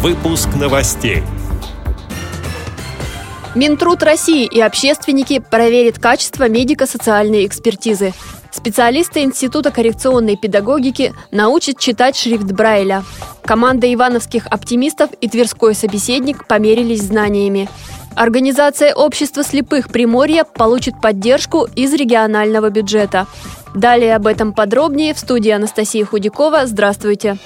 Выпуск новостей. Минтруд России и общественники проверят качество медико-социальной экспертизы. Специалисты Института коррекционной педагогики научат читать шрифт Брайля. Команда ивановских оптимистов и Тверской собеседник померились знаниями. Организация общества слепых Приморья получит поддержку из регионального бюджета. Далее об этом подробнее в студии Анастасии Худякова. Здравствуйте!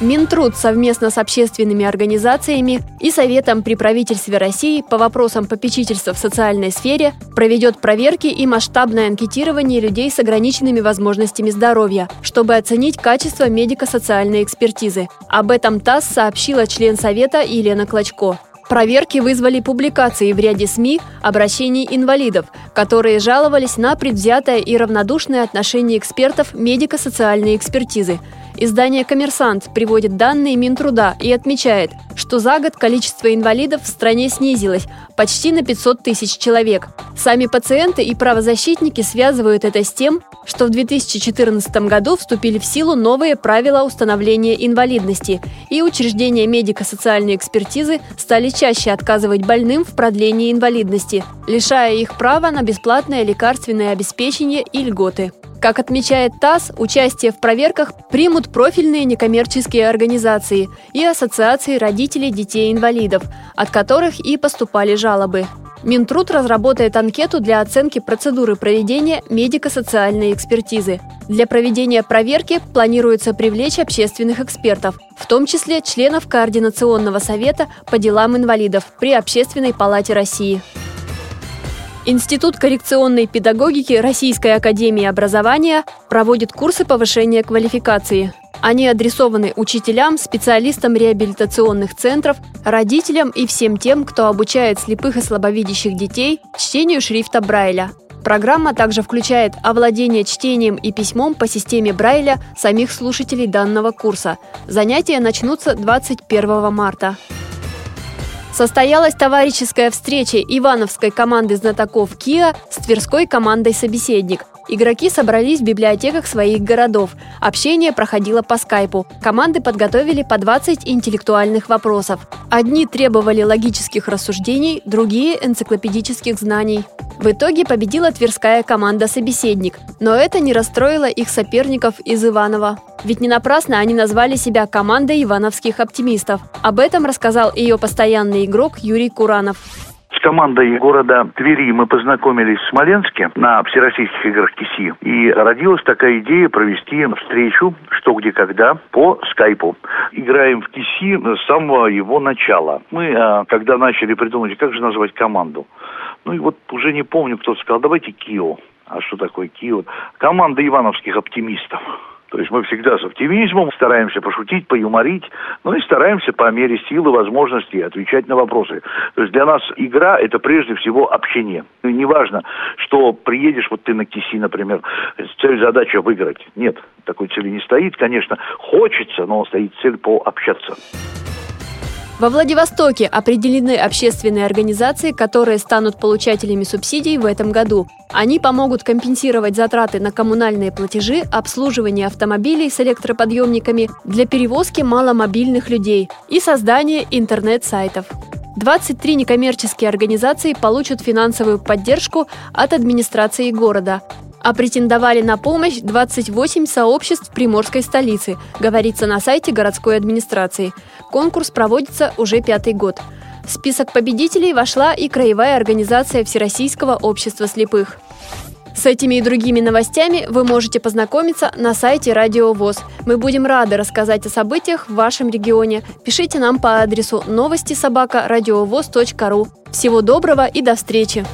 Минтруд совместно с общественными организациями и Советом при правительстве России по вопросам попечительства в социальной сфере проведет проверки и масштабное анкетирование людей с ограниченными возможностями здоровья, чтобы оценить качество медико-социальной экспертизы. Об этом ТАСС сообщила член Совета Елена Клочко. Проверки вызвали публикации в ряде СМИ обращений инвалидов, которые жаловались на предвзятое и равнодушное отношение экспертов медико-социальной экспертизы – Издание «Коммерсант» приводит данные Минтруда и отмечает, что за год количество инвалидов в стране снизилось почти на 500 тысяч человек. Сами пациенты и правозащитники связывают это с тем, что в 2014 году вступили в силу новые правила установления инвалидности, и учреждения медико-социальной экспертизы стали чаще отказывать больным в продлении инвалидности, лишая их права на бесплатное лекарственное обеспечение и льготы. Как отмечает ТАСС, участие в проверках примут профильные некоммерческие организации и ассоциации родителей детей-инвалидов, от которых и поступали жалобы. Минтруд разработает анкету для оценки процедуры проведения медико-социальной экспертизы. Для проведения проверки планируется привлечь общественных экспертов, в том числе членов Координационного совета по делам инвалидов при Общественной палате России. Институт коррекционной педагогики Российской академии образования проводит курсы повышения квалификации. Они адресованы учителям, специалистам реабилитационных центров, родителям и всем тем, кто обучает слепых и слабовидящих детей чтению шрифта Брайля. Программа также включает овладение чтением и письмом по системе Брайля самих слушателей данного курса. Занятия начнутся 21 марта. Состоялась товарищеская встреча Ивановской команды знатоков КИА с Тверской командой «Собеседник». Игроки собрались в библиотеках своих городов. Общение проходило по скайпу. Команды подготовили по 20 интеллектуальных вопросов. Одни требовали логических рассуждений, другие – энциклопедических знаний. В итоге победила тверская команда «Собеседник», но это не расстроило их соперников из Иванова. Ведь не напрасно они назвали себя командой ивановских оптимистов. Об этом рассказал ее постоянный игрок Юрий Куранов с командой города Твери мы познакомились в Смоленске на Всероссийских играх КИСИ. И родилась такая идея провести встречу «Что, где, когда» по скайпу. Играем в КИСИ с самого его начала. Мы, а, когда начали придумать, как же назвать команду, ну и вот уже не помню, кто сказал, давайте Кио. А что такое Кио? Команда ивановских оптимистов. То есть мы всегда с оптимизмом стараемся пошутить, поюморить, ну и стараемся по мере силы, возможности отвечать на вопросы. То есть для нас игра – это прежде всего общение. И неважно, что приедешь, вот ты на КИСИ, например, цель, задача выиграть. Нет, такой цели не стоит. Конечно, хочется, но стоит цель пообщаться. Во Владивостоке определены общественные организации, которые станут получателями субсидий в этом году. Они помогут компенсировать затраты на коммунальные платежи, обслуживание автомобилей с электроподъемниками для перевозки маломобильных людей и создание интернет-сайтов. 23 некоммерческие организации получат финансовую поддержку от администрации города а претендовали на помощь 28 сообществ приморской столицы, говорится на сайте городской администрации. Конкурс проводится уже пятый год. В список победителей вошла и Краевая организация Всероссийского общества слепых. С этими и другими новостями вы можете познакомиться на сайте Радио ВОЗ. Мы будем рады рассказать о событиях в вашем регионе. Пишите нам по адресу новости собака ру. Всего доброго и до встречи!